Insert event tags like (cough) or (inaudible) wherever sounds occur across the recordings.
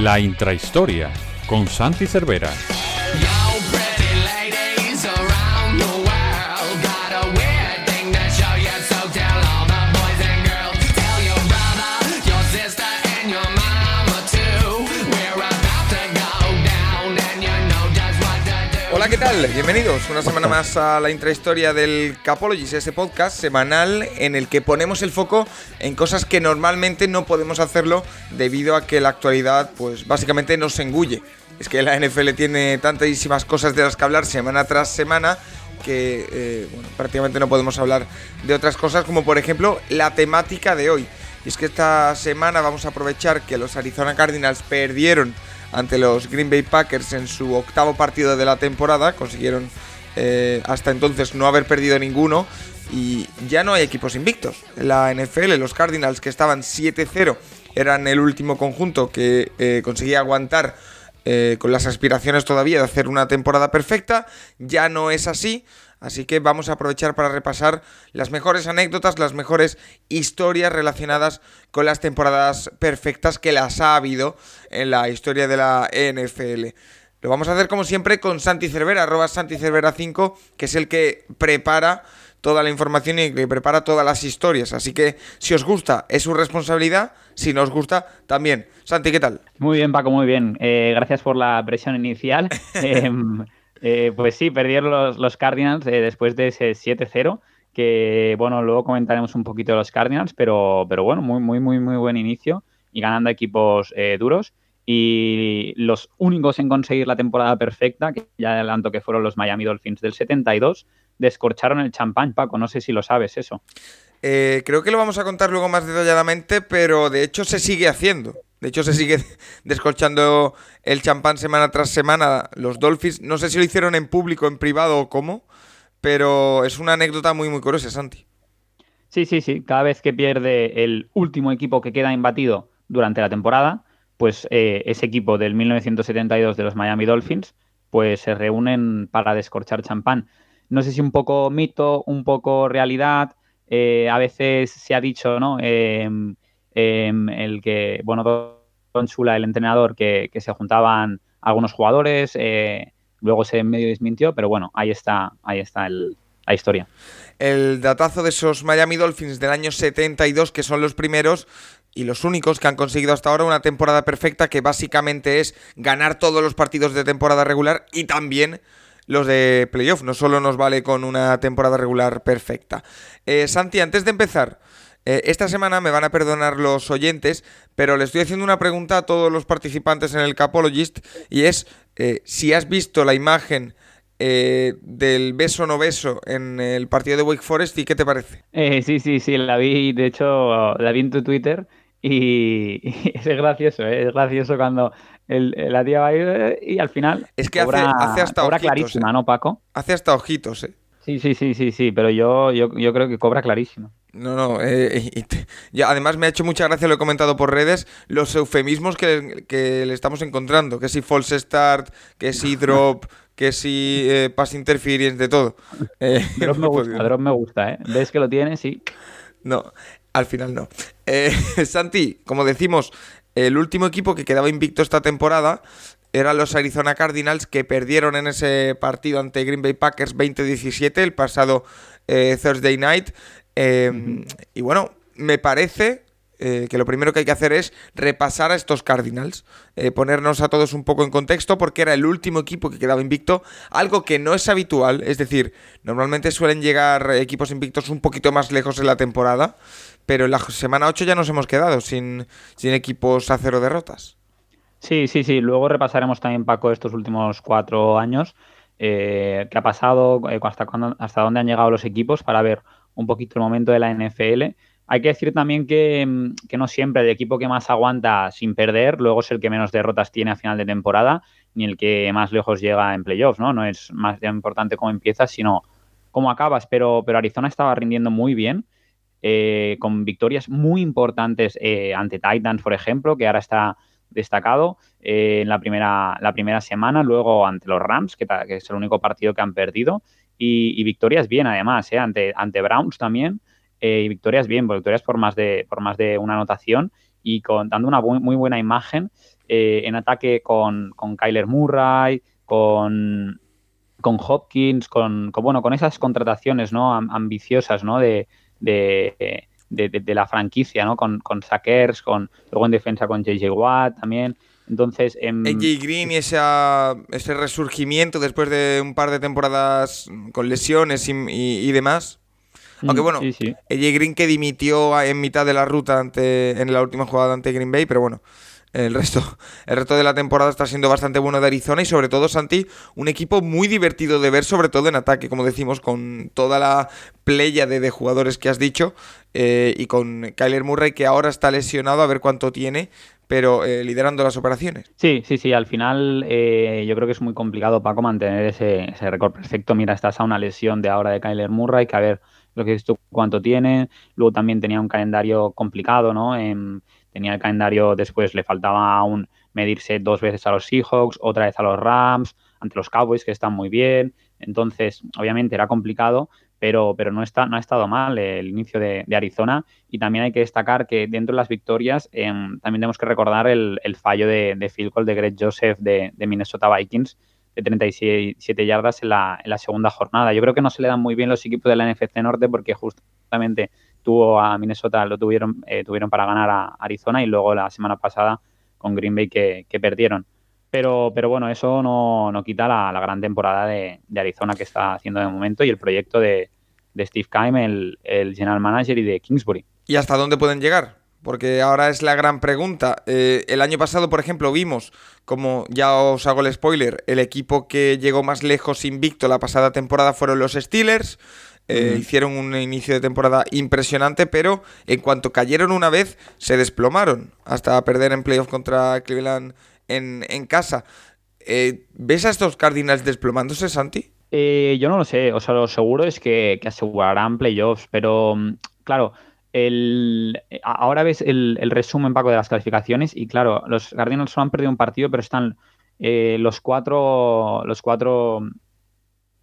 La intrahistoria con Santi Cervera. ¿Qué tal? Bienvenidos una semana más a la intrahistoria del Capologist, ese podcast semanal en el que ponemos el foco en cosas que normalmente no podemos hacerlo debido a que la actualidad, pues básicamente nos engulle. Es que la NFL tiene tantísimas cosas de las que hablar semana tras semana que eh, bueno, prácticamente no podemos hablar de otras cosas como por ejemplo la temática de hoy. Y es que esta semana vamos a aprovechar que los Arizona Cardinals perdieron ante los Green Bay Packers en su octavo partido de la temporada. Consiguieron eh, hasta entonces no haber perdido ninguno y ya no hay equipos invictos. La NFL, los Cardinals que estaban 7-0, eran el último conjunto que eh, conseguía aguantar eh, con las aspiraciones todavía de hacer una temporada perfecta. Ya no es así. Así que vamos a aprovechar para repasar las mejores anécdotas, las mejores historias relacionadas con las temporadas perfectas que las ha habido en la historia de la NFL. Lo vamos a hacer como siempre con Santi Cervera, arroba Santi Cervera 5, que es el que prepara toda la información y que prepara todas las historias. Así que si os gusta, es su responsabilidad. Si no os gusta, también. Santi, ¿qué tal? Muy bien, Paco, muy bien. Eh, gracias por la presión inicial. (laughs) Em, eh, pues sí, perdieron los, Cardinals eh, después de ese 7-0, que bueno, luego comentaremos un poquito de los Cardinals, pero, pero bueno, muy, muy, muy, muy buen inicio y ganando equipos eh, duros. Y los únicos en conseguir la temporada perfecta, que ya adelanto que fueron los Miami Dolphins del 72, descorcharon el champán, Paco, no sé si lo sabes eso. creo que lo vamos a contar luego más detalladamente, pero de hecho se sigue haciendo. De hecho, se sigue (laughs) descolchando el champán semana tras semana. Los Dolphins, no sé si lo hicieron en público, en privado o cómo, pero es una anécdota muy, muy curiosa, Santi. Sí, sí, sí. Cada vez que pierde el último equipo que queda imbatido durante la temporada, pues eh, ese equipo del 1972 de los Miami Dolphins, pues se reúnen para descorchar champán. No sé si un poco mito, un poco realidad. Eh, a veces se ha dicho, ¿no? Eh, Em, el que, bueno, Don Chula, el entrenador, que, se juntaban algunos jugadores, eh, luego se medio desmintió, pero bueno, ahí está, ahí está la historia. El datazo de esos Miami Dolphins del año 72, que son los primeros y los únicos que han conseguido hasta ahora una temporada perfecta, que básicamente es ganar todos los partidos de temporada regular y también los de playoff. No solo nos vale con una temporada regular perfecta. Eh, Santi, antes de empezar, eh, esta semana me van a perdonar los oyentes, pero le estoy haciendo una pregunta a todos los participantes en el Capologist y es eh, si has visto la imagen eh, del beso no beso en el partido de Wake Forest y qué te parece. sí, sí, sí, la vi, de hecho la vi en tu Twitter y, (laughs) es gracioso, es gracioso cuando la tía va y al final es que hace, hasta ojitos, clarísima, ¿no, Paco? Hace hasta ojitos, eh. Sí, sí, sí, sí, sí, pero yo, yo, yo creo que cobra clarísimo. No, no, eh, además me ha hecho mucha gracia, lo he comentado por redes, los eufemismos que, le estamos encontrando, que si false start, que si drop, que si eh, pass interference, de todo. (laughs) Eh, drop, (laughs) me gusta, drop me gusta, ¿eh? ¿Ves que lo tienes? Sí. No, al final no. Eh, (laughs) Santi, como decimos, el último equipo que quedaba invicto esta temporada eran los Arizona Cardinals que perdieron en ese partido ante Green Bay Packers 20-17 el pasado Thursday night. Em, y bueno, me parece eh, que lo primero que hay que hacer es repasar a estos Cardinals, eh, ponernos a todos un poco en contexto porque era el último equipo que quedaba invicto, algo que no es habitual, es decir, normalmente suelen llegar equipos invictos un poquito más lejos en la temporada, pero en la semana 8 ya nos hemos quedado sin, sin equipos a cero derrotas. Sí, sí, sí, luego repasaremos también, Paco, estos últimos cuatro años, eh, qué ha pasado, hasta, cuándo, hasta dónde han llegado los equipos para ver un poquito el momento de la NFL. Hay que decir también mm, que, no siempre el equipo que más aguanta sin perder, luego es el que menos derrotas tiene a final de temporada, ni el que más lejos llega en playoffs, ¿no? No es más importante cómo empiezas, sino cómo acabas. Pero, pero Arizona estaba rindiendo muy bien, eh, con victorias muy importantes eh, ante Titans, por ejemplo, que ahora está destacado eh, en la primera, la primera semana, luego ante los Rams, que, que, es el único partido que han perdido, y, victorias bien además, ¿eh? ante, ante Browns también, eh, y victorias bien, victorias por más de, por más de una anotación y con, dando una muy buena imagen en ataque con, con Kyler Murray, con, con Hopkins, con, bueno, con esas contrataciones ¿no? ambiciosas ¿no? De, de, de, la franquicia, ¿no? Con, con Sackers, con, luego en defensa con JJ Watt también. Entonces, en... Em, AJ Green y ese resurgimiento después de un par de temporadas con lesiones y, demás. Aunque mm, bueno, sí, AJ Green que dimitió en mitad de la ruta ante, en la última jugada ante Green Bay, pero bueno, el resto, el resto de la temporada está siendo bastante bueno de Arizona y sobre todo, Santi, un equipo muy divertido de ver, sobre todo en ataque, como decimos, con toda la playa de, jugadores que has dicho eh, y con Kyler Murray que ahora está lesionado, a ver cuánto tiene, pero eh, liderando las operaciones. Sí, sí, sí, al final eh, yo creo que es muy complicado, Paco, mantener ese, ese récord perfecto. Mira, estás a una lesión de ahora de Kyler Murray, que a ver lo que tú, cuánto tiene. Luego también tenía un calendario complicado, ¿no? En, tenía el calendario después, le faltaba aún medirse dos veces a los Seahawks, otra vez a los Rams, ante los Cowboys que están muy bien. Entonces, obviamente era complicado, pero, pero no, está, no ha estado mal el inicio de, Arizona. Y también hay que destacar que dentro de las victorias em, también tenemos que recordar el, fallo de, field goal de Greg Joseph de, Minnesota Vikings de 37 yardas en la, en la, segunda jornada. Yo creo que no se le dan muy bien los equipos de la NFC Norte porque justamente tuvo a Minnesota, lo tuvieron, eh, tuvieron para ganar a Arizona y luego la semana pasada con Green Bay que, perdieron. Pero, pero bueno, eso no, quita la, gran temporada de, Arizona que está haciendo de momento y el proyecto de, Steve Keim, el, general manager, y de Kingsbury. ¿Y hasta dónde pueden llegar? Porque ahora es la gran pregunta. Eh, el año pasado, por ejemplo, vimos, como ya os hago el spoiler, el equipo que llegó más lejos invicto la pasada temporada fueron los Steelers. Eh, hicieron un inicio de temporada impresionante, pero en cuanto cayeron una vez, se desplomaron hasta perder en playoff contra Cleveland en, casa. Eh, ¿Ves a estos Cardinals desplomándose, Santi? Eh, yo no lo sé, o sea, lo seguro es que, asegurarán playoffs, pero mm, claro, el, ahora ves el, resumen, Paco, de las clasificaciones y claro, los Cardinals solo han perdido un partido, pero están los cuatro, los cuatro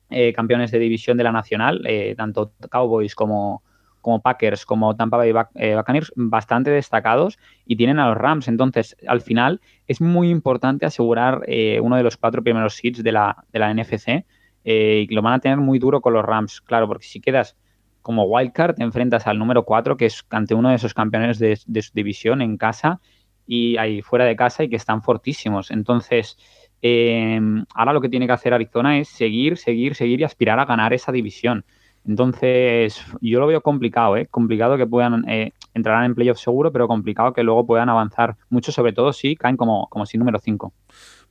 eh, campeones de división de la Nacional, eh, tanto Cowboys como, como Packers, como Tampa Bay eh, Buccaneers, bastante destacados y tienen a los Rams. Entonces, al final, es muy importante asegurar uno de los cuatro primeros seeds de la, de la NFC y lo van a tener muy duro con los Rams, claro, porque si quedas como wildcard, te enfrentas al número 4, que es ante uno de esos campeones de, su división en casa y ahí fuera de casa y que están fortísimos. Entonces, eh, ahora lo que tiene que hacer Arizona es seguir, seguir, seguir y aspirar a ganar esa división. Entonces, yo lo veo complicado, ¿eh? Complicado que puedan eh, entrar en playoff seguro, pero complicado que luego puedan avanzar mucho, sobre todo si caen como, como si número 5.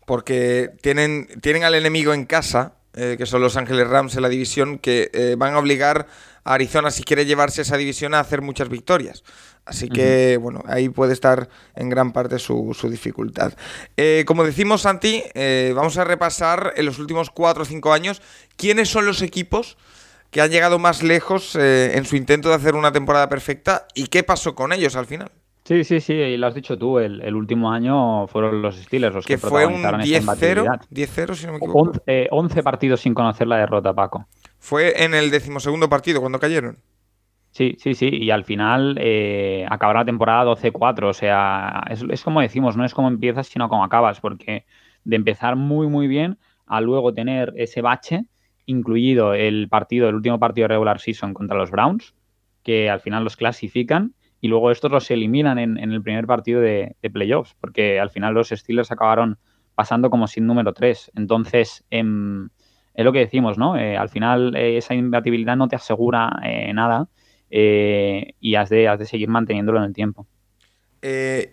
Porque tienen, tienen al enemigo en casa, eh, que son los Ángeles Rams en la división, que eh, van a obligar a Arizona, si quiere llevarse esa división, a hacer muchas victorias. Así que, bueno, ahí puede estar en gran parte su, dificultad. Eh, como decimos, Santi, vamos a repasar en los últimos 4 o 5 años quiénes son los equipos que han llegado más lejos en su intento de hacer una temporada perfecta y qué pasó con ellos al final. Sí, sí, sí, y lo has dicho tú, el, último año fueron los Steelers los que, que fue un 10-0, 10-0 si no me equivoco. 11, partidos sin conocer la derrota, Paco. Fue en el decimosegundo partido cuando cayeron. Sí, sí, sí, y al final eh, acabará la temporada 12-4, o sea, es, como decimos, no es como empiezas, sino como acabas, porque de empezar muy, muy bien a luego tener ese bache, incluido el partido, el último partido regular season contra los Browns, que al final los clasifican, y luego estos los eliminan en, el primer partido de, playoffs, porque al final los Steelers acabaron pasando como sin número 3. Entonces, em, es lo que decimos, ¿no? Eh, al final eh, esa imbatibilidad no te asegura eh, nada y has de seguir manteniéndolo en el tiempo.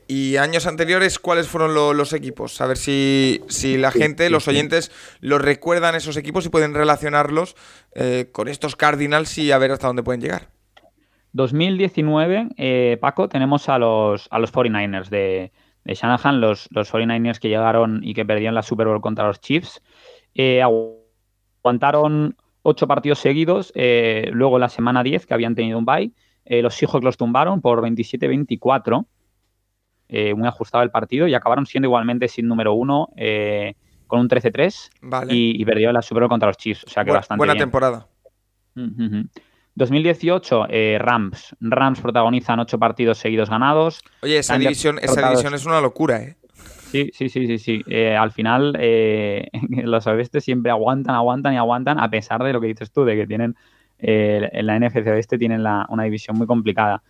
Y años anteriores, ¿cuáles fueron los equipos? A ver si, la gente, los oyentes, los recuerdan esos equipos y pueden relacionarlos con estos Cardinals y a ver hasta dónde pueden llegar. 2019, eh, Paco, tenemos a los, a los 49ers de, Shanahan, los, los 49ers que llegaron y que perdieron la Super Bowl contra los Chiefs. Eh, aguantaron ocho partidos seguidos, eh, luego la semana 10, que habían tenido un bye, los Seahawks los tumbaron por 27-24, muy ajustado el partido, y acabaron siendo igualmente sin número uno, con un 13-3, y, perdió la Super Bowl contra los Chiefs. O sea que bastante Buena temporada. 2018, eh, Rams. Rams protagonizan ocho partidos seguidos ganados. Oye, esa división, esa división es una locura, ¿eh? Sí, sí, sí, sí, sí. Eh, al final, eh, (laughs) los oeste siempre aguantan, aguantan y aguantan, a pesar de lo que dices tú, de que tienen eh, en la NFC oeste tienen una división muy complicada.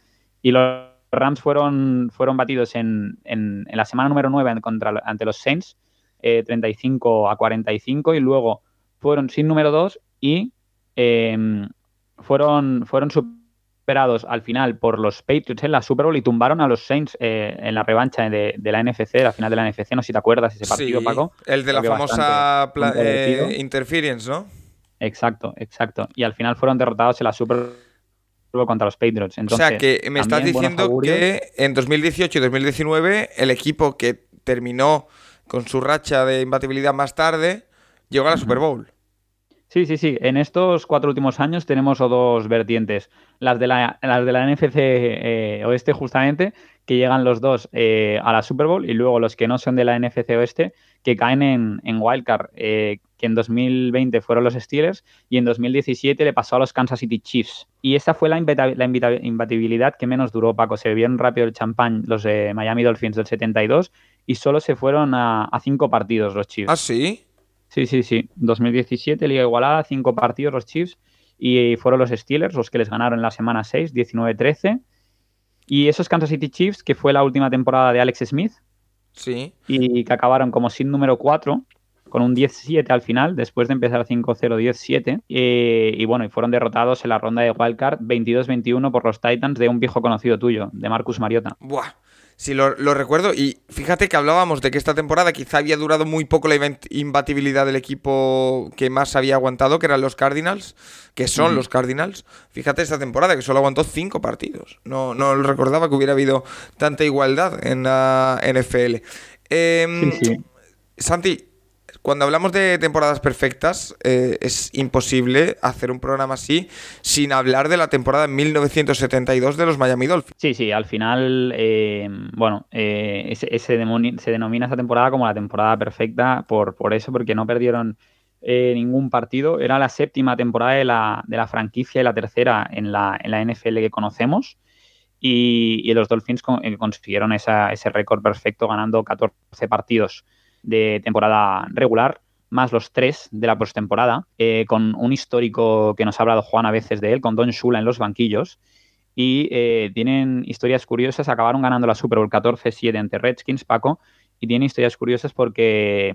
Y los Rams fueron, fueron batidos en, en, la semana número 9 contra, ante los Saints, 35 a 45, y luego fueron sin número 2 y em, fueron, fueron superados al final por los Patriots en la Super Bowl y tumbaron a los Saints eh, en la revancha de, la NFC, la final de la NFC. No sé si te acuerdas ese partido, Paco. El de la famosa eh, Interference, ¿no? Exacto, exacto. Y al final fueron derrotados en la Super Bowl contra los Patriots. Entonces, o sea que me estás diciendo que en 2018 y 2019 el equipo que terminó con su racha de imbatibilidad más tarde llegó a la Super Bowl. Sí, sí, sí. En estos cuatro últimos años tenemos dos vertientes. Las de la, las de la NFC eh, Oeste, justamente, que llegan los dos eh, a la Super Bowl, y luego los que no son de la NFC Oeste, que caen en, en Wildcard, eh, que en 2020 fueron los Steelers y en 2017 le pasó a los Kansas City Chiefs. Y esa fue la, imbatibilidad que menos duró, Paco. Se bebieron rápido el champán los de Miami Dolphins del 72 y solo se fueron a, a cinco partidos los Chiefs. ¿Ah, sí? Sí, sí, sí. 2017, Liga Igualada, cinco partidos los Chiefs y fueron los Steelers los que les ganaron en la semana 6, 19-13. Y esos Kansas City Chiefs, que fue la última temporada de Alex Smith. Sí. Y que acabaron como sin número 4, con un 10-7 al final, después de empezar 5-0-10-7. Eh, y bueno, y fueron derrotados en la ronda de Wildcard 22-21 por los Titans de un viejo conocido tuyo, de Marcus Mariota. Buah. Sí, lo, recuerdo. Y fíjate que hablábamos de que esta temporada quizá había durado muy poco la imbatibilidad del equipo que más había aguantado, que eran los Cardinals, que son los Cardinals. Fíjate esta temporada que solo aguantó cinco partidos. No, no recordaba que hubiera habido tanta igualdad en la NFL. Em, Santi, cuando hablamos de temporadas perfectas, eh, es imposible hacer un programa así sin hablar de la temporada 1972 de los Miami Dolphins. Sí, sí, al final, eh, bueno, eh, se, denomina esa temporada como la temporada perfecta por, por eso, porque no perdieron ningún partido. Era la séptima temporada de la, de la franquicia y la tercera en la, en la NFL que conocemos. Y, los Dolphins consiguieron ese récord perfecto ganando 14 partidos de temporada regular, más los tres de la postemporada, eh, con un histórico que nos ha hablado Juan a veces de él, con Don Shula en los banquillos. Y eh, tienen historias curiosas, acabaron ganando la Super Bowl 14-7 ante Redskins, Paco, y tienen historias curiosas porque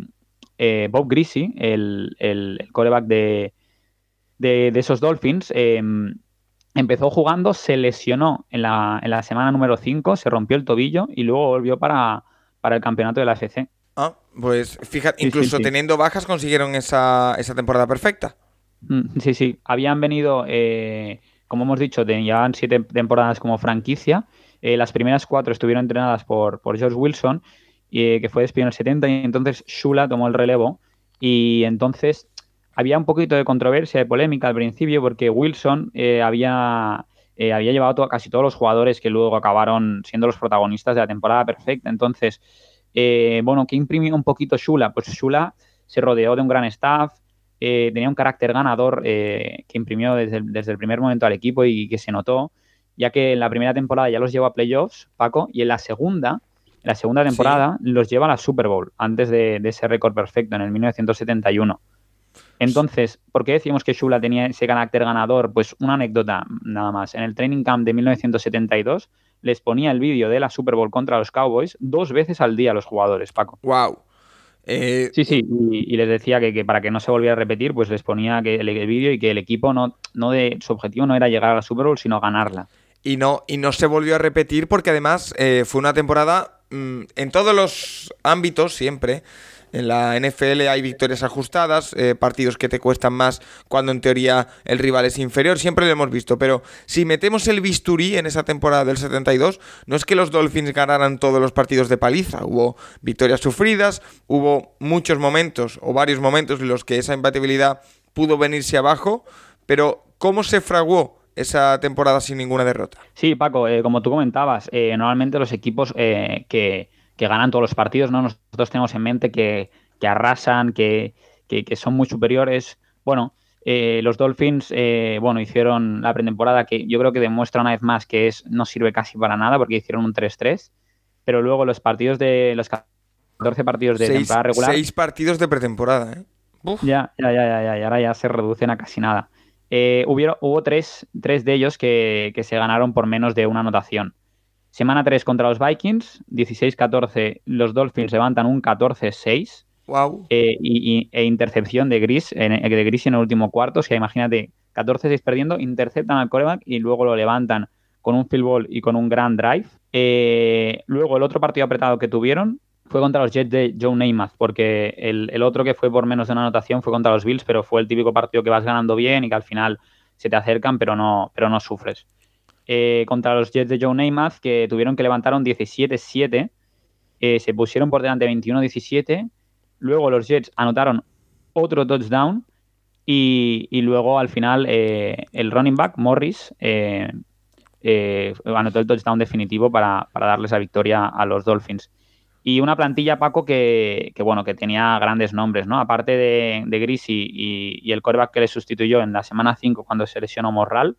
eh, Bob Greasy, el, el, coreback de, de, esos Dolphins, em, empezó jugando, se lesionó en la, en la semana número 5, se rompió el tobillo y luego volvió para, para el campeonato de la FC. Ah, pues fíjate, incluso teniendo bajas consiguieron esa, temporada perfecta. Mm, sí, sí. Habían venido, eh, como hemos dicho, llevaban siete temporadas como franquicia. Eh, las primeras cuatro estuvieron entrenadas por, por George Wilson, eh, que fue despedido en el 70, y entonces Shula tomó el relevo. Y entonces había un poquito de controversia, de polémica al principio, porque Wilson había, había llevado casi todos los jugadores que luego acabaron siendo los protagonistas de la temporada perfecta. Entonces eh, bueno, ¿qué imprimió un poquito Shula? Pues Shula se rodeó de un gran staff, eh, tenía un carácter ganador eh, que imprimió desde el, primer momento al equipo y que se notó, ya que en la primera temporada ya los llevó a playoffs, Paco, y en la segunda, en la segunda temporada los lleva a la Super Bowl, antes de, ese récord perfecto, en el 1971. Entonces, ¿por qué decimos que Shula tenía ese carácter ganador? Pues una anécdota nada más. En el training camp de 1972 les ponía el vídeo de la Super Bowl contra los Cowboys dos veces al día a los jugadores, Paco. ¡Wow! Eh, sí, sí, y, les decía que, para que no se volviera a repetir, pues les ponía que el, vídeo y que el equipo no, no de, su objetivo no era llegar a la Super Bowl, sino ganarla. Y no, y no se volvió a repetir porque además eh, fue una temporada mm, en todos los ámbitos siempre en la NFL hay victorias ajustadas, eh, partidos que te cuestan más cuando en teoría el rival es inferior, siempre lo hemos visto, pero si metemos el bisturí en esa temporada del 72, no es que los Dolphins ganaran todos los partidos de paliza, hubo victorias sufridas, hubo muchos momentos o varios momentos en los que esa imbatibilidad pudo venirse abajo, pero ¿cómo se fraguó esa temporada sin ninguna derrota? Sí, Paco, eh, como tú comentabas, eh, normalmente los equipos que que ganan todos los partidos, ¿no? Nosotros tenemos en mente que, arrasan, que, son muy superiores. Bueno, eh, los Dolphins, eh, bueno, hicieron la pretemporada que yo creo que demuestra una vez más que es no sirve casi para nada porque hicieron un 3-3, pero luego los partidos de los 14 partidos de temporada regular. 6 partidos de pretemporada, ¿eh? Ya, ya, ya, ya, y ahora ya se reducen a casi nada. Eh, hubo tres, de ellos que, se ganaron por menos de una anotación. Semana 3 contra los Vikings, 16-14, los Dolphins levantan un 14-6. Wow. Eh, y, e intercepción de Gris, en, de Gris en el último cuarto. O sea, imagínate, 14-6 perdiendo, interceptan al coreback y luego lo levantan con un field goal y con un grand drive. Eh, luego el otro partido apretado que tuvieron fue contra los Jets de Joe Namath, porque el, otro que fue por menos de una anotación fue contra los Bills, pero fue el típico partido que vas ganando bien y que al final se te acercan, pero no, pero no sufres. Eh, contra los Jets de Joe Namath, que tuvieron que levantar un 17-7, eh, se pusieron por delante 21-17, luego los Jets anotaron otro touchdown y, luego al final eh, el running back, Morris, anotó el touchdown definitivo para, para darles la victoria a los Dolphins. Y una plantilla, Paco, que, bueno, que tenía grandes nombres, ¿no? Aparte de, de Grisi y, el coreback que le sustituyó en la semana 5 cuando se lesionó Morral,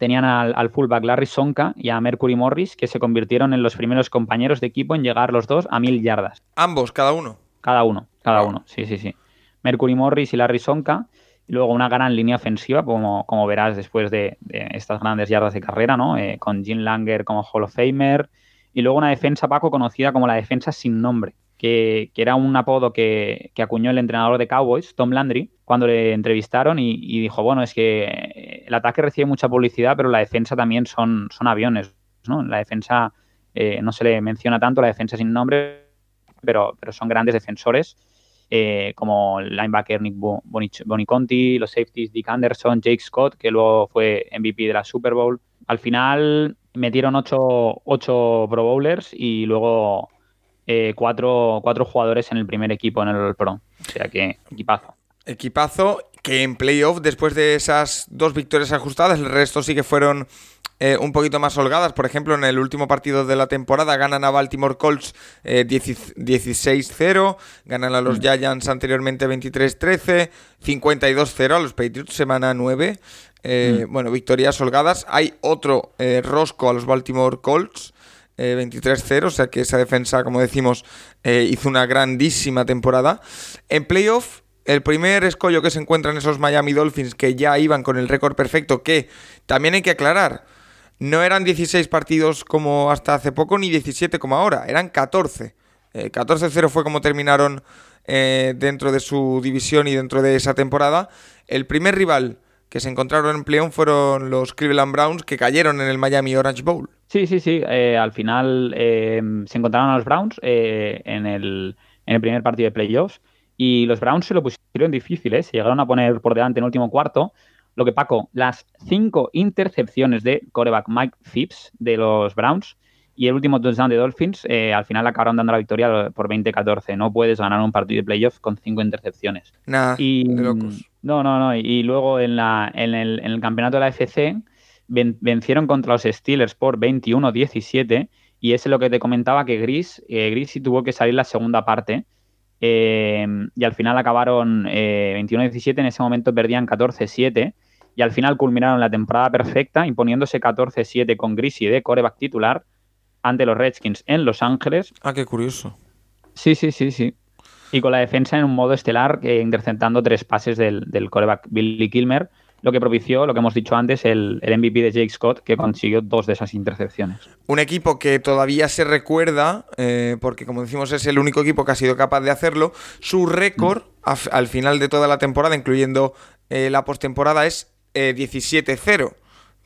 tenían al, fullback Larry Sonka y a Mercury Morris, que se convirtieron en los primeros compañeros de equipo en llegar los dos a mil yardas. Ambos, cada uno. Cada uno, cada uno, sí, sí, sí. Mercury Morris y Larry Sonka. Y luego una gran línea ofensiva, como, como verás después de, estas grandes yardas de carrera, ¿no? Eh, con Jim Langer como Hall of Famer, y luego una defensa, Paco, conocida como la defensa sin nombre, que, era un apodo que, acuñó el entrenador de Cowboys, Tom Landry, cuando le entrevistaron y, dijo, bueno, es que eh, el ataque recibe mucha publicidad, pero la defensa también son, son aviones, ¿no? La defensa eh, no se le menciona tanto, la defensa sin nombre, pero, pero son grandes defensores. Eh, como el linebacker Nick Boniconti, los safeties Dick Anderson, Jake Scott, que luego fue MVP de la Super Bowl. Al final, metieron ocho, ocho Pro Bowlers y luego eh, cuatro, jugadores en el primer equipo en el Pro. O sea que equipazo. Equipazo que en playoff, después de esas dos victorias ajustadas, el resto sí que fueron eh, un poquito más holgadas. Por ejemplo, en el último partido de la temporada ganan a Baltimore Colts 16-0, eh, ganan a los mm. Giants anteriormente 23-13, 52-0 a los Patriots semana 9. Eh, mm. Bueno, victorias holgadas. Hay otro rosco a los Baltimore Colts. 23-0, eh, o sea que esa defensa, como decimos, hizo una grandísima temporada. En playoff, el primer escollo que se encuentra en esos Miami Dolphins que ya iban con el récord perfecto, que también hay que aclarar, no eran 16 partidos como hasta hace poco, ni 17 como ahora, eran 14. 14-0 fue como terminaron dentro de su división y dentro de esa temporada. El primer rival que se encontraron en playoff fueron los Cleveland Browns que cayeron en el Miami Orange Bowl. Sí, sí, sí. Eh, al final eh, se encontraron a los Browns eh, en, el, en, el, primer partido de playoffs y los Browns se lo pusieron difícil, se llegaron a poner por delante en el último cuarto. Lo que Paco, las cinco intercepciones de coreback Mike Phipps de los Browns y el último touchdown de Dolphins, al final acabaron dando la victoria por 20-14. No puedes ganar un partido de playoffs con cinco intercepciones. Nada, de locos. No, no, no. Y luego en, la, en, el, en el campeonato de la FC vencieron contra los Steelers por 21-17. Y es lo que te comentaba que Gris, eh, Gris sí tuvo que salir la segunda parte. Eh, y al final acabaron 21-17. Eh, en ese momento perdían 14-7. Y al final culminaron la temporada perfecta, imponiéndose 14-7 con Gris y de coreback titular ante los Redskins en Los Ángeles. Ah, qué curioso. Sí, sí, sí, sí. Y con la defensa en un modo estelar, eh, interceptando tres pases del, del coreback Billy Kilmer, lo que propició, lo que hemos dicho antes, el, MVP de Jake Scott, que consiguió dos de esas intercepciones. Un equipo que todavía se recuerda, eh, porque como decimos es el único equipo que ha sido capaz de hacerlo, su récord al final de toda la temporada, incluyendo eh, la postemporada, es 17-0,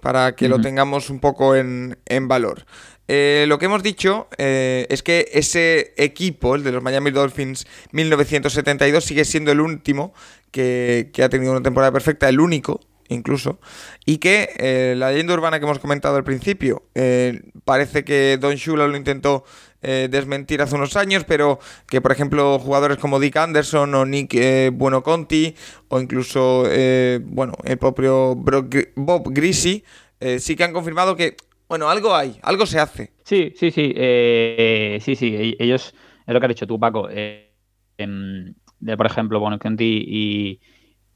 para que lo tengamos un poco en, en valor. Eh, lo que hemos dicho eh, es que ese equipo, el de los Miami Dolphins 1972, sigue siendo el último que, ha tenido una temporada perfecta, el único incluso, y que eh, la leyenda urbana que hemos comentado al principio, parece que Don Shula lo intentó desmentir hace unos años, pero que por ejemplo jugadores como Dick Anderson o Nick Bueno Conti o incluso bueno el propio Bob Greasy sí que han confirmado que bueno, algo hay, algo se hace. Sí, sí, sí. Eh, sí, sí. E-, ellos, es lo que has dicho tú, Paco. Eh, de, por ejemplo, bueno, y,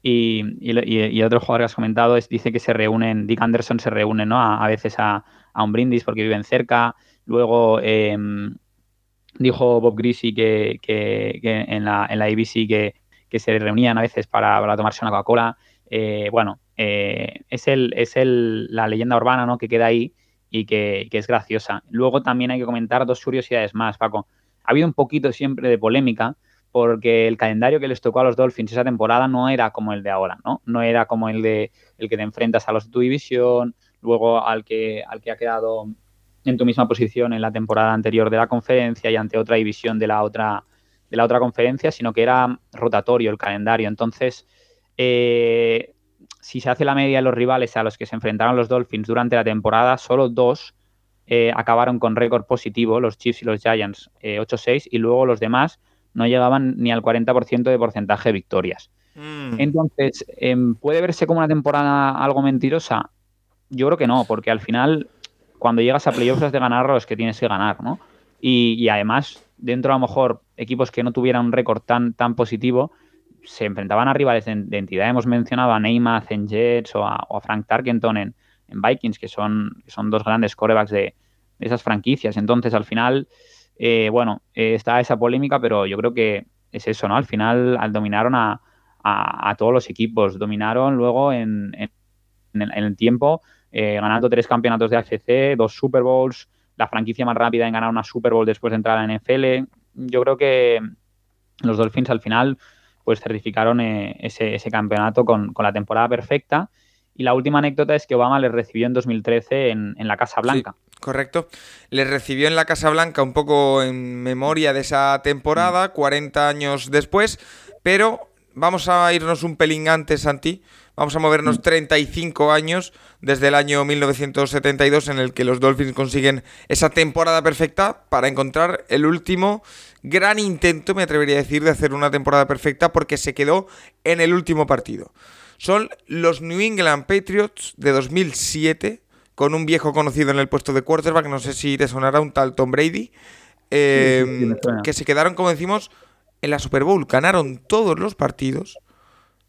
y, y, otro jugador que has comentado es, dice que se reúnen, Dick Anderson se reúne ¿no? a, veces a, un brindis porque viven cerca. Luego, em, dijo Bob Greasy que, en, la, en la ABC que, se reunían a veces para, tomarse una Coca-Cola. Eh, bueno, eh, es, el, es el, la leyenda urbana ¿no? que queda ahí y que, es graciosa. Luego también hay que comentar dos curiosidades más, Paco. Ha habido un poquito siempre de polémica porque el calendario que les tocó a los Dolphins esa temporada no era como el de ahora, ¿no? No era como el de el que te enfrentas a los de tu división, luego al que, al que ha quedado en tu misma posición en la temporada anterior de la conferencia y ante otra división de la otra, de la otra conferencia, sino que era rotatorio el calendario. Entonces, eh, si se hace la media de los rivales a los que se enfrentaron los Dolphins durante la temporada, solo dos eh, acabaron con récord positivo, los Chiefs y los Giants 8-6, eh, y luego los demás no llegaban ni al 40% de porcentaje de victorias. Mm. Entonces, em, ¿puede verse como una temporada algo mentirosa? Yo creo que no, porque al final, cuando llegas a playoffs es de ganar los que tienes que ganar, ¿no? Y, además, dentro a lo mejor equipos que no tuvieran un récord tan, tan positivo, se enfrentaban a rivales de, entidad. Hemos mencionado a Neymar en Jets o a, Frank Tarkenton en, Vikings, que son, son dos grandes corebacks de, esas franquicias. Entonces, al final, eh, bueno, eh, está esa polémica, pero yo creo que es eso, ¿no? Al final dominaron a, todos los equipos, dominaron luego en, el, tiempo, eh, ganando tres campeonatos de AFC, dos Super Bowls, la franquicia más rápida en ganar una Super Bowl después de entrar a la NFL. Yo creo que los Dolphins al final pues certificaron eh, ese, campeonato con, la temporada perfecta. Y la última anécdota es que Obama les recibió en 2013 en, la Casa Blanca. correcto. Les recibió en la Casa Blanca un poco en memoria de esa temporada, 40 años después, pero vamos a irnos un pelín antes, Santi. Vamos a movernos 35 mm. años desde el año 1972 en el que los Dolphins consiguen esa temporada perfecta para encontrar el último gran intento, me atrevería a decir, de hacer una temporada perfecta porque se quedó en el último partido. Son los New England Patriots de 2007 con un viejo conocido en el puesto de quarterback, no sé si te sonará un tal Tom Brady, em, que se quedaron, como decimos, en la Super Bowl. Ganaron todos los partidos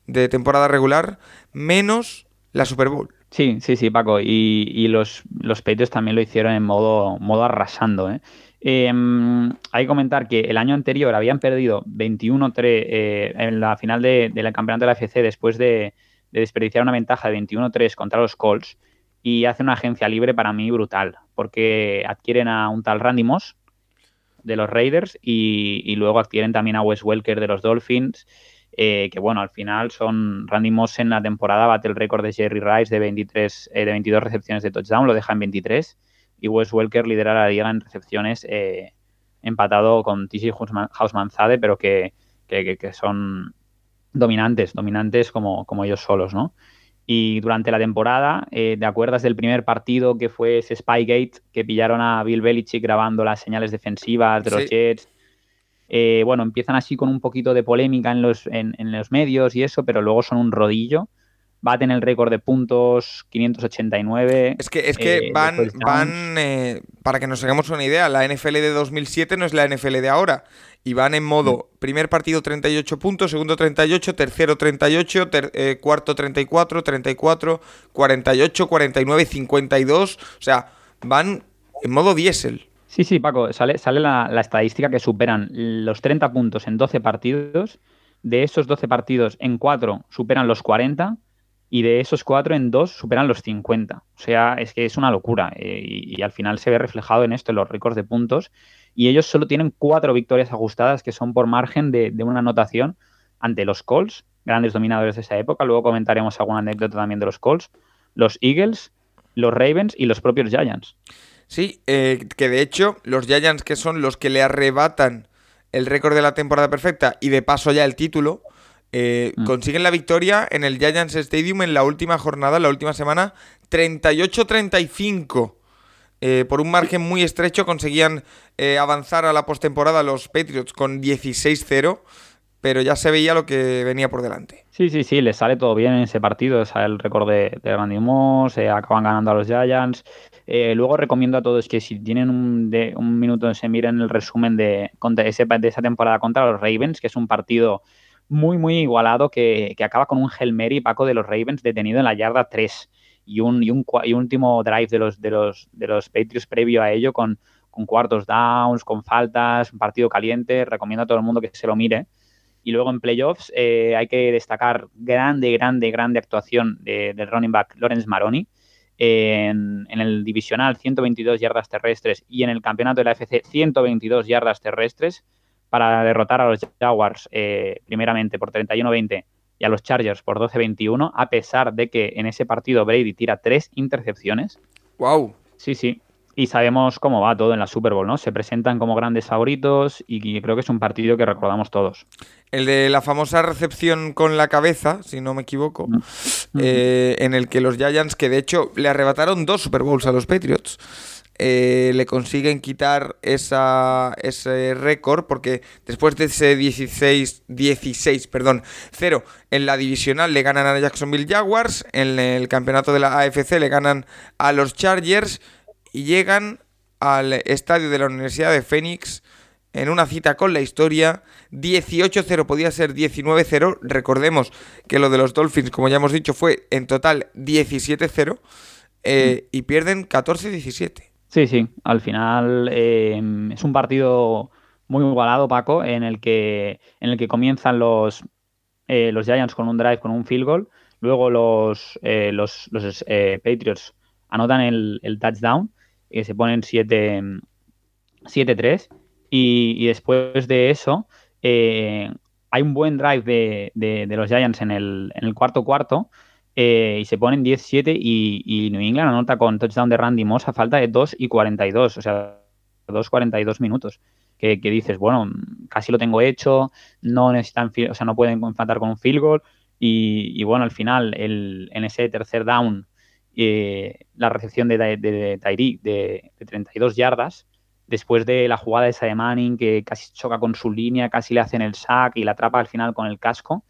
de temporada regular, menos la Super Bowl. Sí, sí, sí, Paco. Y, los, los Patriots también lo hicieron en modo, modo arrasando. ¿eh? Em, hay que comentar que el año anterior habían perdido 21-3 eh, en la final del campeonato de la FC después de, desperdiciar una ventaja de 21-3 contra los Colts y hace una agencia libre para mí brutal porque adquieren a un tal Randy Moss de los Raiders y, luego adquieren también a Wes Welker de los Dolphins eh, que bueno, al final son Randy Moss en la temporada bate el récord de Jerry Rice de 23 eh, de 22 recepciones de touchdown, lo deja en 23 y Wes Welker lidera la liga en recepciones eh, empatado con TC Hausmanzade, pero que, son dominantes, dominantes como, como ellos solos, ¿no? Y durante la temporada, eh, ¿te acuerdas del primer partido que fue ese Spygate, que pillaron a Bill Belichick grabando las señales defensivas de los Jets? Eh, bueno, empiezan así con un poquito de polémica en los, en, en los medios y eso, pero luego son un rodillo tener el récord de puntos 589. Es que, es que eh, van, van eh, para que nos hagamos una idea, la NFL de 2007 no es la NFL de ahora. Y van en modo mm. primer partido 38 puntos, segundo 38, tercero 38, eh, cuarto 34, 34, 48, 49, 52. O sea, van en modo diésel. Sí, sí, Paco, sale, sale la, la estadística que superan los 30 puntos en 12 partidos. De esos 12 partidos, en 4 superan los 40 y de esos cuatro en dos superan los 50. O sea, es que es una locura eh, y, al final se ve reflejado en esto, en los récords de puntos. Y ellos solo tienen cuatro victorias ajustadas que son por margen de, una anotación ante los Colts, grandes dominadores de esa época. Luego comentaremos alguna anécdota también de los Colts, los Eagles, los Ravens y los propios Giants. Sí, eh, que de hecho los Giants que son los que le arrebatan el récord de la temporada perfecta y de paso ya el título, eh, mm. Consiguen la victoria en el Giants Stadium en la última jornada, la última semana, 38-35. Eh, por un margen muy estrecho conseguían eh, avanzar a la postemporada los Patriots con 16-0, pero ya se veía lo que venía por delante. Sí, sí, sí, les sale todo bien en ese partido, sale el récord de, de Randy Moss, acaban ganando a los Giants. luego recomiendo a todos que si tienen un, un minuto se miren el resumen de, de esa temporada contra los Ravens, que es un partido muy, muy igualado que, acaba con un Hail Mary Paco de los Ravens detenido en la yarda 3 y un, y un, y último drive de los, de, los, de los Patriots previo a ello con, con cuartos downs, con faltas, un partido caliente. Recomiendo a todo el mundo que se lo mire. Y luego en playoffs eh, hay que destacar grande, grande, grande actuación del running back Lawrence Maroni. En, el divisional 122 yardas terrestres y en el campeonato de la FC 122 yardas terrestres para derrotar a los Jaguars eh, primeramente por 31-20 y a los Chargers por 12-21, a pesar de que en ese partido Brady tira tres intercepciones. ¡Wow! Sí, sí. Y sabemos cómo va todo en la Super Bowl, ¿no? Se presentan como grandes favoritos y creo que es un partido que recordamos todos. El de la famosa recepción con la cabeza, si no me equivoco, eh, en el que los Giants, que de hecho le arrebataron dos Super Bowls a los Patriots, eh, le consiguen quitar esa, ese récord porque después de ese 16, 16 perdón, 0 en la divisional le ganan a Jacksonville Jaguars, en el campeonato de la AFC le ganan a los Chargers y llegan al estadio de la Universidad de Phoenix en una cita con la historia. 18-0 podía ser 19-0. Recordemos que lo de los Dolphins, como ya hemos dicho, fue en total 17-0 eh, y pierden 14-17. Sí, sí. Al final eh, es un partido muy igualado, Paco, en el que, en el que comienzan los, eh, los Giants con un drive, con un field goal. Luego los, los, los Patriots anotan el, el touchdown y se ponen 7-3. Y, después de eso, eh, hay un buen drive de, los Giants en el, cuarto cuarto eh, y se ponen 10-7 y, New England anota con touchdown de Randy Moss a falta de 2 y 42, o sea, 2-42 minutos. Que, dices, bueno, casi lo tengo hecho, no necesitan, o sea, no pueden enfrentar con un field goal. Y, bueno, al final, en ese tercer down, eh, la recepción de, de, de Tyreek de, 32 yardas, después de la jugada esa de Manning que casi choca con su línea, casi le hacen el sack y la atrapa al final con el casco,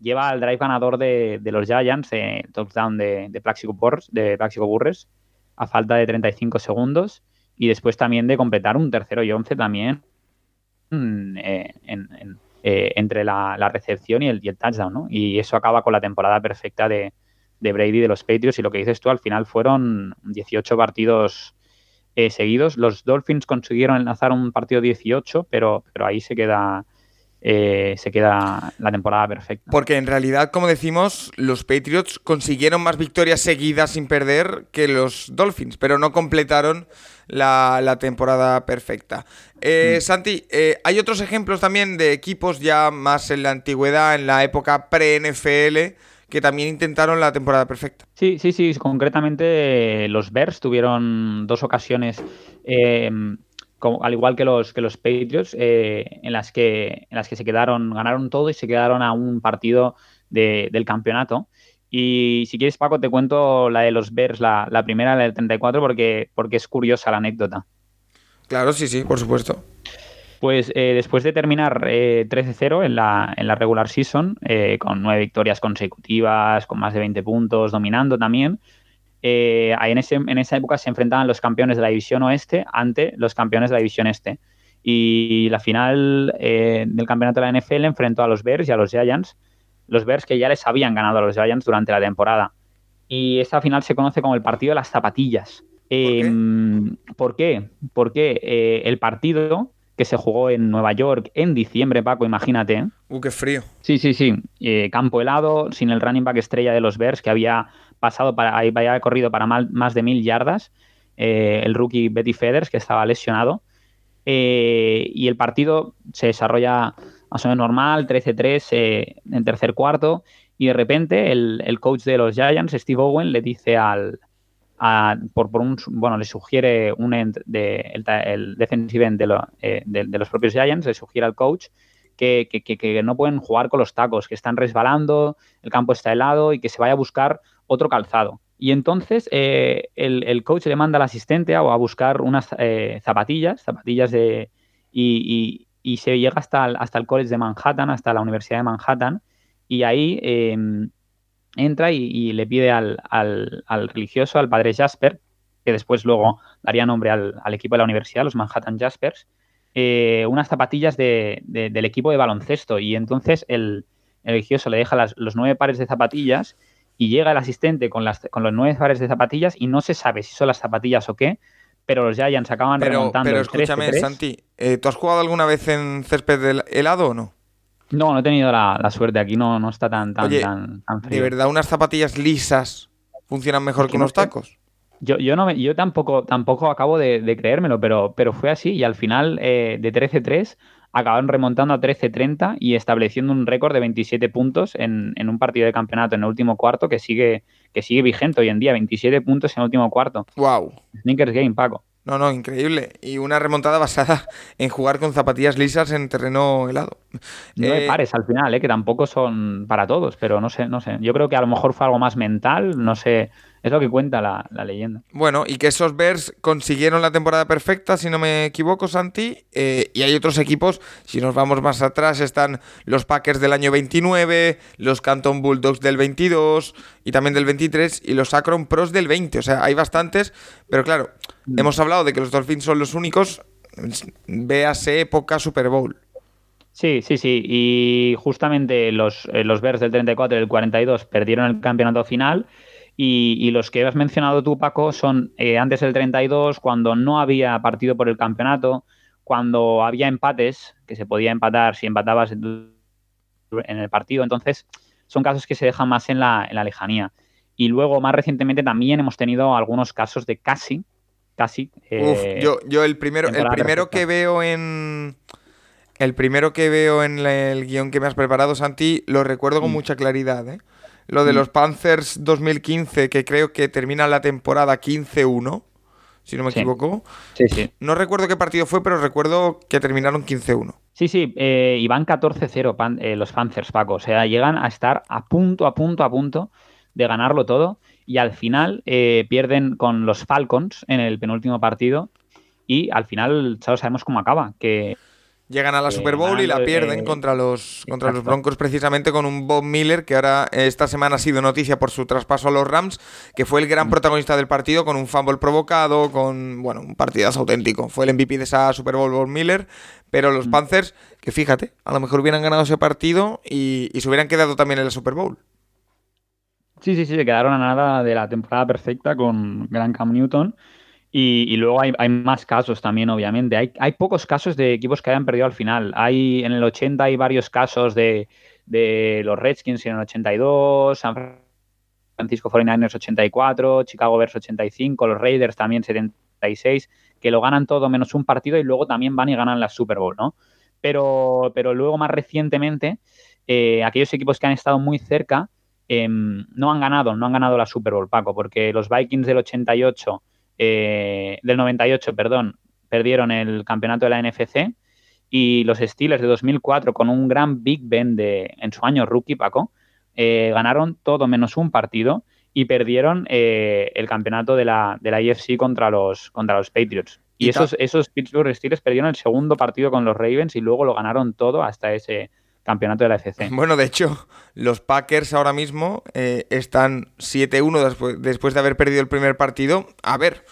lleva al drive ganador de, los Giants, eh, touchdown de, de, Plaxico Burres, de Burres, a falta de 35 segundos y después también de completar un tercero y 11 también mm, eh, eh, entre la, recepción y el, y el touchdown, ¿no? Y eso acaba con la temporada perfecta de, de Brady de los Patriots y lo que dices tú, al final fueron 18 partidos eh, seguidos. Los Dolphins consiguieron enlazar un partido 18, pero, pero ahí se queda, eh, se queda la temporada perfecta. Porque en realidad, como decimos, los Patriots consiguieron más victorias seguidas sin perder que los Dolphins, pero no completaron la, temporada perfecta. Eh, mm. Santi, hay otros ejemplos también de equipos ya más en la antigüedad, en la época pre-NFL que también intentaron la temporada perfecta. Sí, sí, sí. Concretamente, los Bears tuvieron dos ocasiones, eh, al igual que los, que los Patriots, eh, en, las que, en las que se quedaron, ganaron todo y se quedaron a un partido del campeonato. Y si quieres, Paco, te cuento la de los Bears, la, la primera, la del 34, porque, porque es curiosa la anécdota. Claro, sí, sí, por supuesto. Pues eh, después de terminar eh, 13-0 en la, en la regular season, eh, con nueve victorias consecutivas, con más de 20 puntos, dominando también, eh, en, ese, en esa época se enfrentaban los campeones de la división oeste ante los campeones de la división este. Y la final del campeonato de la NFL enfrentó a los Bears y a los Giants. Los Bears que ya les habían ganado a los Giants durante la temporada. Y esta final se conoce como el partido de las zapatillas. ¿Por qué? Em, Porque el partido que se jugó en Nueva York en diciembre, Paco, imagínate. Uh, qué frío. Sí, sí, sí. Eh, campo helado, sin el running back estrella de los Bears, que había pasado para, había corrido para más de mil yardas. Eh, el rookie Betty Feathers, que estaba lesionado. Eh, y el partido se desarrolla más o menos normal, 13-3 en tercer cuarto. Y de repente el, el coach de los Giants, Steve Owen, le dice al, por, un, bueno, le sugiere un de, el, defensive end eh, de, de, los propios Giants, le sugiere al coach que, que, no pueden jugar con los tacos, que están resbalando, el campo está helado y que se vaya a buscar otro calzado. Y entonces eh, el, coach le manda al asistente a, a buscar unas eh, zapatillas, zapatillas de... Y, y, se llega hasta el, hasta el College de Manhattan, hasta la Universidad de Manhattan, y ahí em, entra y, le pide al, religioso, al padre Jasper, que después luego daría nombre al, equipo de la universidad, los Manhattan Jaspers, eh, unas zapatillas del equipo de baloncesto. Y entonces el, religioso le deja los nueve pares de zapatillas y llega el asistente con, las, con los nueve pares de zapatillas y no se sabe si son las zapatillas o qué, pero los Giants acaban pero, remontando. Pero escúchame, Santi, eh, ¿tú has jugado alguna vez en césped helado o no? No, no he tenido la, suerte. Aquí no, no está tan, tan, Oye, tan, frío. ¿De verdad unas zapatillas lisas funcionan mejor que unos tacos? Yo, yo, no yo tampoco, tampoco acabo de, creérmelo, pero, pero fue así y al final eh, de 13-3 acabaron remontando a 13-30 y estableciendo un récord de 27 puntos en, en, un partido de campeonato en el último cuarto que sigue, que sigue vigente hoy en día, 27 puntos en el último cuarto. Wow. Sneakers Game, Paco. No, no, increíble. Y una remontada basada en jugar con zapatillas lisas en terreno helado. No eh, pares al final, ¿eh? que tampoco son para todos, pero no sé, no sé. Yo creo que a lo mejor fue algo más mental, no sé. Es lo que cuenta la, leyenda. Bueno, y que esos Bears consiguieron la temporada perfecta, si no me equivoco, Santi. Eh, y hay otros equipos, si nos vamos más atrás, están los Packers del año 29, los Canton Bulldogs del 22 y también del 23 y los Akron Pros del 20. O sea, hay bastantes, pero claro, mm. hemos hablado de que los Dolphins son los únicos. Véase época Super Bowl. Sí, sí, sí. Y justamente los, eh, los Bears del 34 y del 42 perdieron el campeonato final y, los que has mencionado tú, Paco, son eh, antes del 32, cuando no había partido por el campeonato, cuando había empates, que se podía empatar si empatabas en el partido. Entonces, son casos que se dejan más en la, en la lejanía. Y luego, más recientemente, también hemos tenido algunos casos de casi, casi. Eh, yo, yo el primero, el primero que veo en. El primero que veo en el guion que me has preparado, Santi, lo recuerdo con mm. mucha claridad, ¿eh? Lo de mm. los Panthers 2015, que creo que termina la temporada 15-1, si no me equivoco. Sí, sí. No recuerdo qué partido fue, pero recuerdo que terminaron 15-1. Sí, sí, eh, y van 14-0 eh, los Panthers, Paco. O sea, llegan a estar a punto, a punto, a punto de ganarlo todo. Y al final eh, pierden con los Falcons en el penúltimo partido. Y al final, sabemos cómo acaba. Que Llegan a la Super Bowl y la pierden contra los, contra los Broncos precisamente con un Bob Miller que ahora esta semana ha sido noticia por su traspaso a los Rams, que fue el gran protagonista del partido con un fumble provocado, con, bueno, un partidazo auténtico. Fue el MVP de esa Super Bowl Bob Miller, pero los mm. Panthers, que fíjate, a lo mejor hubieran ganado ese partido y, y se hubieran quedado también en la Super Bowl. Sí, sí, sí, se quedaron a nada de la temporada perfecta con Gran Cam Newton. Y, luego hay, más casos también, obviamente. Hay, hay, pocos casos de equipos que hayan perdido al final. Hay en el 80 hay varios casos de, los Redskins en el 82, San Francisco 49ers 84, Chicago Bears 85, los Raiders también 76, que lo ganan todo menos un partido y luego también van y ganan la Super Bowl, ¿no? Pero, pero luego más recientemente, eh, aquellos equipos que han estado muy cerca em, no han ganado, no han ganado la Super Bowl, Paco, porque los Vikings del 88 eh, del 98, perdón, perdieron el campeonato de la NFC y los Steelers de 2004 con un gran Big Ben de, en su año rookie, Paco, eh, ganaron todo menos un partido y perdieron eh, el campeonato de la, de la IFC contra los, contra los Patriots. Y, esos, esos Pittsburgh Steelers perdieron el segundo partido con los Ravens y luego lo ganaron todo hasta ese campeonato de la FC. (laughs) Bueno, de hecho, los Packers ahora mismo eh, están 7-1 después, después de haber perdido el primer partido. A ver,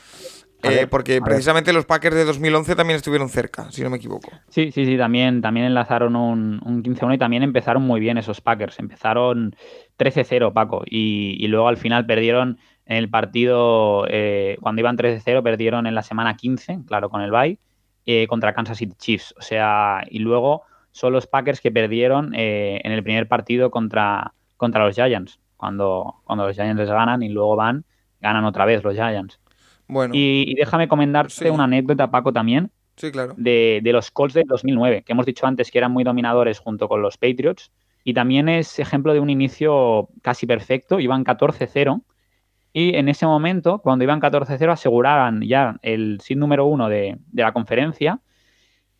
eh, porque precisamente los Packers de 2011 también estuvieron cerca, si no me equivoco. Sí, sí, sí, también, también enlazaron un, 15-1 y también empezaron muy bien esos Packers. Empezaron 13-0, Paco, y, luego al final perdieron en el partido, eh, cuando iban 13-0, perdieron en la semana 15, claro, con el bye, contra Kansas City Chiefs. O sea, y luego son los Packers que perdieron eh, en el primer partido contra, contra los Giants, cuando, cuando los Giants les ganan y luego van, ganan otra vez los Giants. Bueno. Y, déjame comentarte una anécdota, Paco, también. Sí, claro. De, de, los Colts del 2009, que hemos dicho antes que eran muy dominadores junto con los Patriots. Y también es ejemplo de un inicio casi perfecto. Iban 14-0. Y en ese momento, cuando iban 14-0, aseguraban ya el sin número uno de, de la conferencia.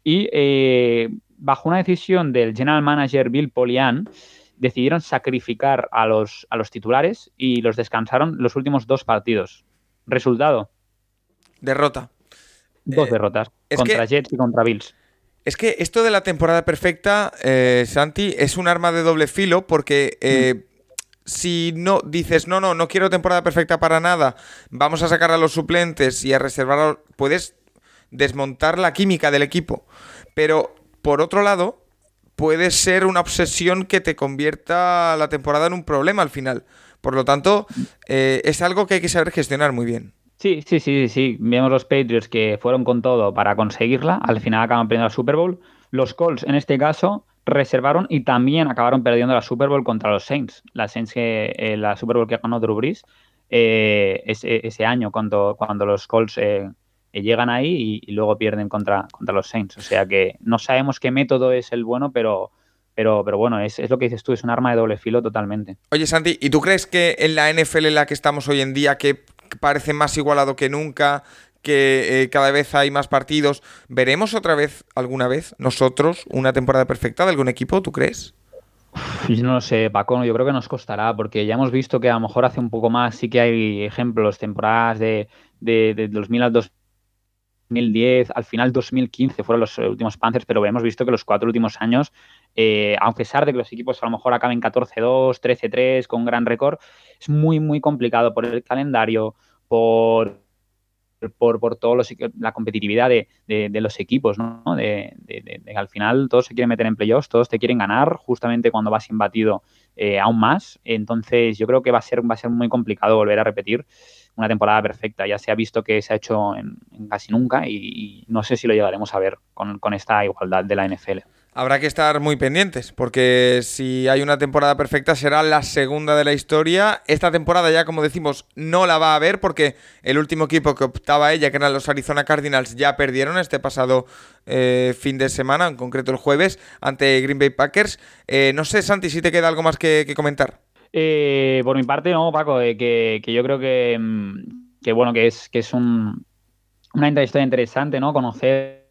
Y eh, bajo una decisión del general manager Bill Polian, decidieron sacrificar a los, a los titulares y los descansaron los últimos dos partidos. Resultado. Derrota. Dos eh, derrotas. Contra Jets y contra Bills. Es que esto de la temporada perfecta, eh, Santi, es un arma de doble filo porque eh, mm. si no dices, no, no, no quiero temporada perfecta para nada, vamos a sacar a los suplentes y a reservar, puedes desmontar la química del equipo. Pero por otro lado, puede ser una obsesión que te convierta la temporada en un problema al final. Por lo tanto, eh, es algo que hay que saber gestionar muy bien. Sí, sí, sí, sí. Vemos los Patriots que fueron con todo para conseguirla. Al final acaban perdiendo la Super Bowl. Los Colts, en este caso, reservaron y también acabaron perdiendo la Super Bowl contra los Saints. La Saints que, eh, la Super Bowl que ganó Drew Brees eh, ese, ese, año cuando, cuando los Colts eh, llegan ahí y, luego pierden contra, contra los Saints. O sea que no sabemos qué método es el bueno, pero, pero, pero bueno, es, es, lo que dices tú, es un arma de doble filo totalmente. Oye, Santi, ¿y tú crees que en la NFL en la que estamos hoy en día, que parece más igualado que nunca, que eh, cada vez hay más partidos, ¿veremos otra vez, alguna vez, nosotros, una temporada perfecta de algún equipo, tú crees? Yo no lo sé, Paco, yo creo que nos costará, porque ya hemos visto que a lo mejor hace un poco más sí que hay ejemplos, temporadas de, de, de 2000 al 2010, al final 2015 fueron los últimos Panthers, pero hemos visto que los cuatro últimos años, eh, a pesar de que los equipos a lo mejor acaben 14-2, 13-3, con gran récord, es muy, muy complicado por el calendario, por por, por la competitividad de, los equipos, ¿no? De, al final todos se quieren meter en playoffs, todos te quieren ganar justamente cuando vas imbatido eh, aún más. Entonces yo creo que va a ser, va a ser muy complicado volver a repetir una temporada perfecta. Ya se ha visto que se ha hecho en, casi nunca y, no sé si lo llegaremos a ver con, con esta igualdad de la NFL habrá que estar muy pendientes, porque si hay una temporada perfecta será la segunda de la historia. Esta temporada ya, como decimos, no la va a haber porque el último equipo que optaba ella, que eran los Arizona Cardinals, ya perdieron este pasado eh, fin de semana, en concreto el jueves, ante Green Bay Packers. Eh, no sé, Santi, si te queda algo más que, comentar. Eh, por mi parte, no, Paco, que, yo creo que, mm, que, bueno, que es, que es un, una historia interesante, ¿no? Conocer,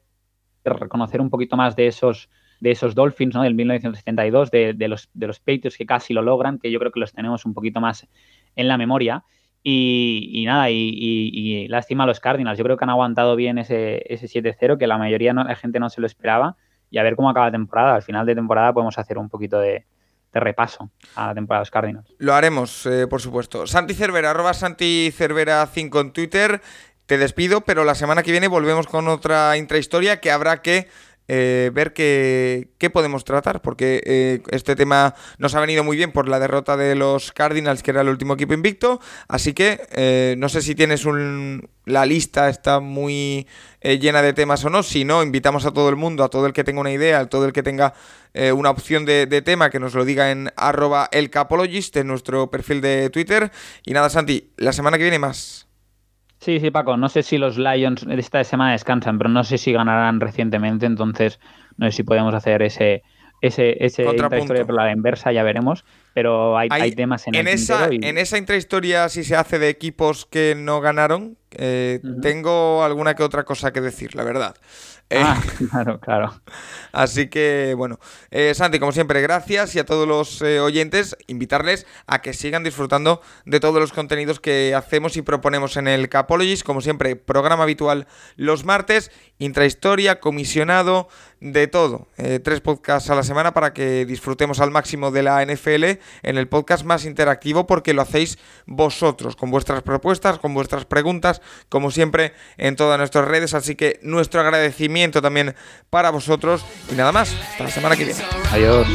conocer un poquito más de esos de esos Dolphins ¿no? del 1972, de, los, de los Patriots que casi lo logran, que yo creo que los tenemos un poquito más en la memoria. Y, nada, y, lástima a los Cardinals. Yo creo que han aguantado bien ese, ese 7-0, que la mayoría de la gente no se lo esperaba. Y a ver cómo acaba la temporada. Al final de temporada podemos hacer un poquito de, repaso a la temporada de los Cardinals. Lo haremos, eh, por supuesto. Santi Cervera, arroba Santi Cervera 5 en Twitter. Te despido, pero la semana que viene volvemos con otra intrahistoria que habrá que eh, ver qué, podemos tratar, porque eh, este tema nos ha venido muy bien por la derrota de los Cardinals, que era el último equipo invicto, así que eh, no sé si tienes un... La lista está muy llena de temas o no, si no, invitamos a todo el mundo, a todo el que tenga una idea, a todo el que tenga una opción de, de, tema, que nos lo diga en arroba elcapologist, en nuestro perfil de Twitter. Y nada, Santi, la semana que viene más. Sí, sí, Paco. No sé si los Lions esta semana descansan, pero no sé si ganarán recientemente. Entonces, no sé si podemos hacer ese, ese, ese intrahistoria por la inversa, ya veremos. Pero hay, hay, temas en, en esa, En esa intrahistoria, si se hace de equipos que no ganaron, eh, tengo alguna que otra cosa que decir, la verdad. Eh, ah, (laughs) claro, claro. Así que, bueno, eh, Santi, como siempre, gracias y a todos los eh, oyentes, invitarles a que sigan disfrutando de todos los contenidos que hacemos y proponemos en el Capologist. Como siempre, programa habitual los martes, intrahistoria, comisionado, de todo. tres podcasts a la semana para que disfrutemos al máximo de la NFL en el podcast más interactivo porque lo hacéis vosotros, con vuestras propuestas, con vuestras preguntas, como siempre, en todas nuestras redes. Así que nuestro agradecimiento también para vosotros. Y nada más, hasta la semana que viene. Adiós.